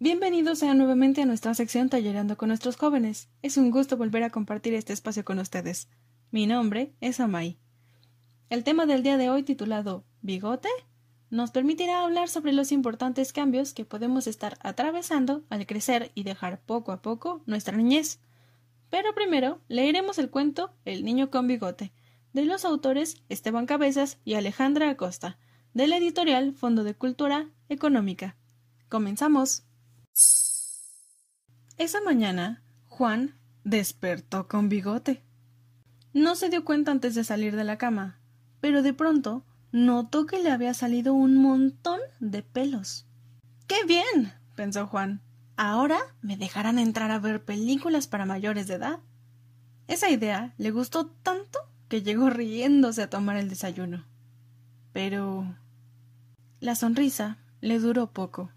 Bienvenidos sean nuevamente a nuestra sección Tallerando con nuestros jóvenes. Es un gusto volver a compartir este espacio con ustedes. Mi nombre es Amai. El tema del día de hoy titulado ¿Bigote? nos permitirá hablar sobre los importantes cambios que podemos estar atravesando al crecer y dejar poco a poco nuestra niñez. Pero primero leeremos el cuento El niño con bigote, de los autores Esteban Cabezas y Alejandra Acosta, de la editorial Fondo de Cultura Económica. Comenzamos. Esa mañana, Juan despertó con bigote. No se dio cuenta antes de salir de la cama, pero de pronto notó que le había salido un montón de pelos. ¡Qué bien! pensó Juan. Ahora me dejarán entrar a ver películas para mayores de edad. Esa idea le gustó tanto que llegó riéndose a tomar el desayuno. Pero la sonrisa le duró poco.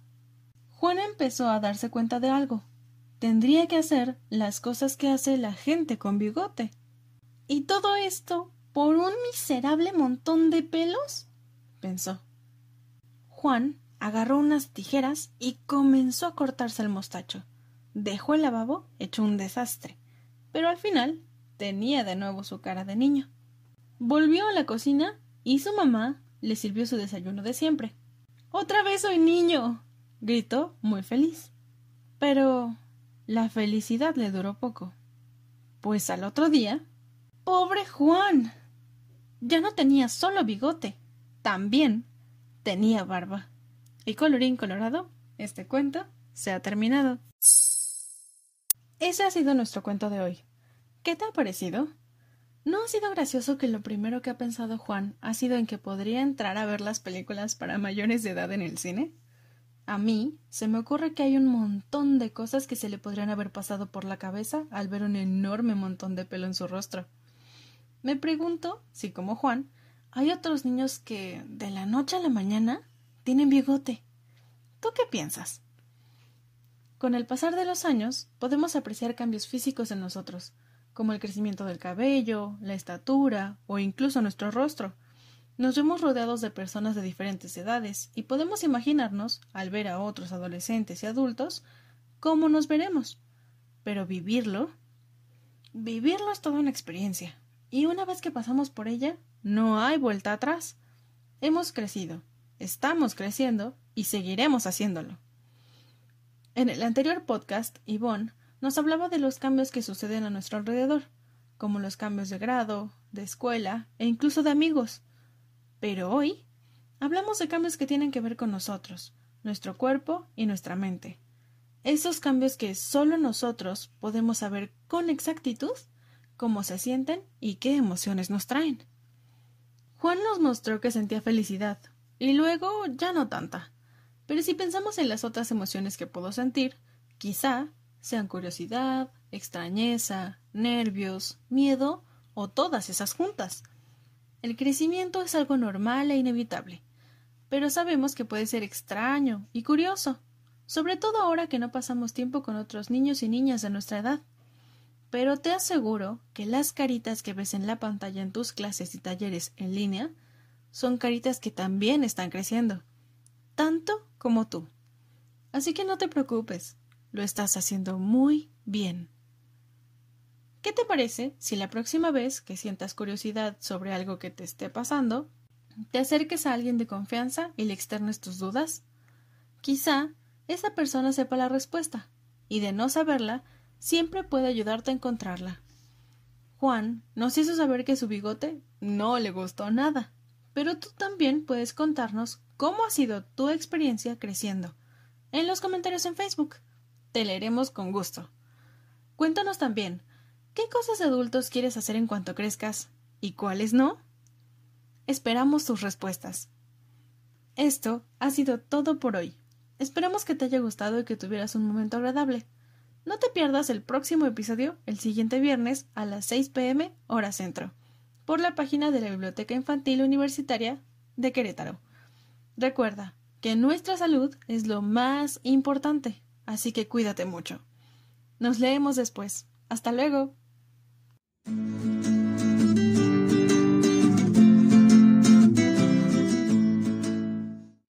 Juan empezó a darse cuenta de algo tendría que hacer las cosas que hace la gente con bigote. ¿Y todo esto por un miserable montón de pelos? pensó. Juan agarró unas tijeras y comenzó a cortarse el mostacho. Dejó el lavabo hecho un desastre, pero al final tenía de nuevo su cara de niño. Volvió a la cocina y su mamá le sirvió su desayuno de siempre. Otra vez soy niño. gritó muy feliz. Pero la felicidad le duró poco, pues al otro día. ¡Pobre Juan! Ya no tenía solo bigote, también tenía barba. Y colorín colorado, este cuento se ha terminado. Ese ha sido nuestro cuento de hoy. ¿Qué te ha parecido? ¿No ha sido gracioso que lo primero que ha pensado Juan ha sido en que podría entrar a ver las películas para mayores de edad en el cine? A mí se me ocurre que hay un montón de cosas que se le podrían haber pasado por la cabeza al ver un enorme montón de pelo en su rostro. Me pregunto si, como Juan, hay otros niños que, de la noche a la mañana, tienen bigote. ¿Tú qué piensas? Con el pasar de los años, podemos apreciar cambios físicos en nosotros, como el crecimiento del cabello, la estatura o incluso nuestro rostro, nos vemos rodeados de personas de diferentes edades y podemos imaginarnos, al ver a otros adolescentes y adultos, cómo nos veremos. Pero vivirlo. Vivirlo es toda una experiencia. Y una vez que pasamos por ella, no hay vuelta atrás. Hemos crecido, estamos creciendo y seguiremos haciéndolo. En el anterior podcast, Yvonne nos hablaba de los cambios que suceden a nuestro alrededor, como los cambios de grado, de escuela e incluso de amigos. Pero hoy hablamos de cambios que tienen que ver con nosotros, nuestro cuerpo y nuestra mente. Esos cambios que solo nosotros podemos saber con exactitud cómo se sienten y qué emociones nos traen. Juan nos mostró que sentía felicidad, y luego ya no tanta. Pero si pensamos en las otras emociones que puedo sentir, quizá sean curiosidad, extrañeza, nervios, miedo o todas esas juntas. El crecimiento es algo normal e inevitable, pero sabemos que puede ser extraño y curioso, sobre todo ahora que no pasamos tiempo con otros niños y niñas de nuestra edad. Pero te aseguro que las caritas que ves en la pantalla en tus clases y talleres en línea son caritas que también están creciendo, tanto como tú. Así que no te preocupes, lo estás haciendo muy bien. ¿Qué te parece si la próxima vez que sientas curiosidad sobre algo que te esté pasando, te acerques a alguien de confianza y le externes tus dudas? Quizá esa persona sepa la respuesta, y de no saberla, siempre puede ayudarte a encontrarla. Juan nos hizo saber que su bigote no le gustó nada, pero tú también puedes contarnos cómo ha sido tu experiencia creciendo. En los comentarios en Facebook. Te leeremos con gusto. Cuéntanos también ¿Qué cosas adultos quieres hacer en cuanto crezcas y cuáles no? Esperamos tus respuestas. Esto ha sido todo por hoy. Esperamos que te haya gustado y que tuvieras un momento agradable. No te pierdas el próximo episodio el siguiente viernes a las 6 pm hora centro, por la página de la Biblioteca Infantil Universitaria de Querétaro. Recuerda que nuestra salud es lo más importante, así que cuídate mucho. Nos leemos después. Hasta luego. Thank you.